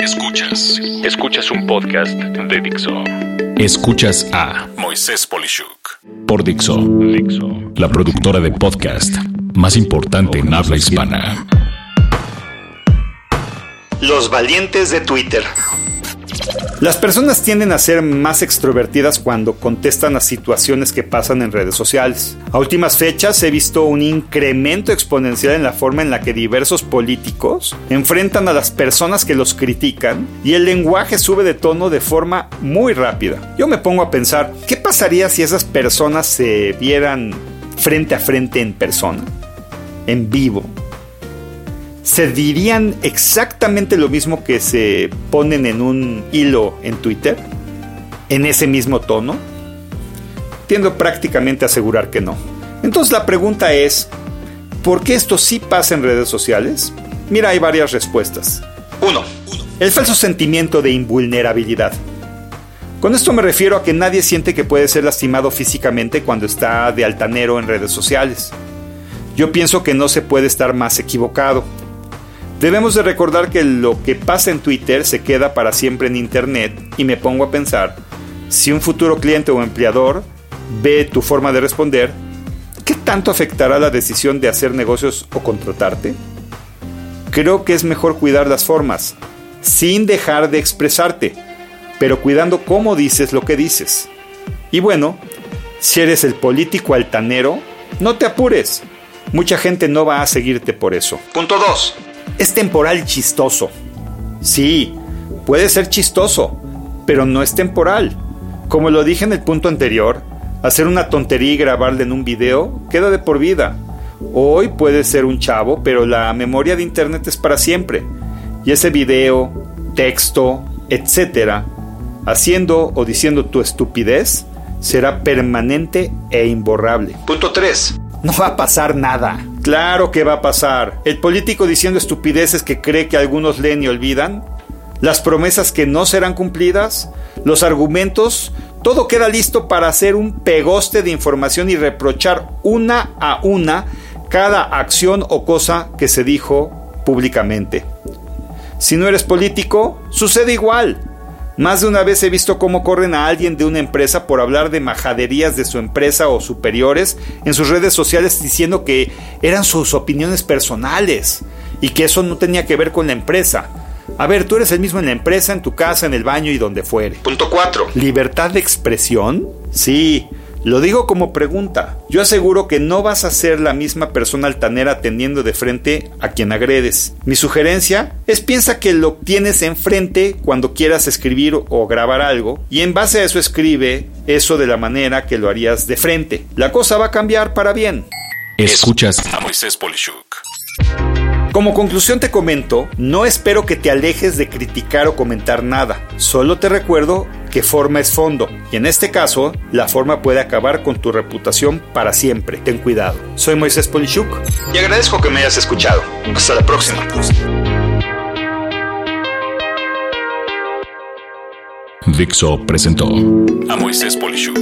Escuchas. Escuchas un podcast de Dixo. Escuchas a Moisés Polishuk por Dixo. Dixo. La productora de podcast más importante en habla hispana. Los valientes de Twitter. Las personas tienden a ser más extrovertidas cuando contestan a situaciones que pasan en redes sociales. A últimas fechas he visto un incremento exponencial en la forma en la que diversos políticos enfrentan a las personas que los critican y el lenguaje sube de tono de forma muy rápida. Yo me pongo a pensar, ¿qué pasaría si esas personas se vieran frente a frente en persona? En vivo se dirían exactamente lo mismo que se ponen en un hilo en Twitter, en ese mismo tono? Tiendo prácticamente a asegurar que no. Entonces la pregunta es, ¿por qué esto sí pasa en redes sociales? Mira, hay varias respuestas. 1. El falso sentimiento de invulnerabilidad. Con esto me refiero a que nadie siente que puede ser lastimado físicamente cuando está de altanero en redes sociales. Yo pienso que no se puede estar más equivocado. Debemos de recordar que lo que pasa en Twitter se queda para siempre en Internet y me pongo a pensar, si un futuro cliente o empleador ve tu forma de responder, ¿qué tanto afectará la decisión de hacer negocios o contratarte? Creo que es mejor cuidar las formas, sin dejar de expresarte, pero cuidando cómo dices lo que dices. Y bueno, si eres el político altanero, no te apures. Mucha gente no va a seguirte por eso. Punto 2 es temporal y chistoso. Sí, puede ser chistoso, pero no es temporal. Como lo dije en el punto anterior, hacer una tontería y grabarla en un video queda de por vida. Hoy puede ser un chavo, pero la memoria de Internet es para siempre. Y ese video, texto, etcétera, haciendo o diciendo tu estupidez, será permanente e imborrable. Punto 3. No va a pasar nada. Claro que va a pasar. El político diciendo estupideces que cree que algunos leen y olvidan. Las promesas que no serán cumplidas. Los argumentos. Todo queda listo para hacer un pegoste de información y reprochar una a una cada acción o cosa que se dijo públicamente. Si no eres político, sucede igual. Más de una vez he visto cómo corren a alguien de una empresa por hablar de majaderías de su empresa o superiores en sus redes sociales diciendo que eran sus opiniones personales y que eso no tenía que ver con la empresa. A ver, tú eres el mismo en la empresa, en tu casa, en el baño y donde fuere. Punto 4. ¿Libertad de expresión? Sí, lo digo como pregunta. Yo aseguro que no vas a ser la misma persona altanera atendiendo de frente a quien agredes. Mi sugerencia es piensa que lo tienes enfrente cuando quieras escribir o grabar algo y en base a eso escribe eso de la manera que lo harías de frente. La cosa va a cambiar para bien. Escuchas a Moisés Polishuk. Como conclusión te comento, no espero que te alejes de criticar o comentar nada. Solo te recuerdo que forma es fondo, y en este caso, la forma puede acabar con tu reputación para siempre. Ten cuidado. Soy Moisés Polishuk y agradezco que me hayas escuchado. Hasta la próxima. Dixo presentó a Moisés Polishuk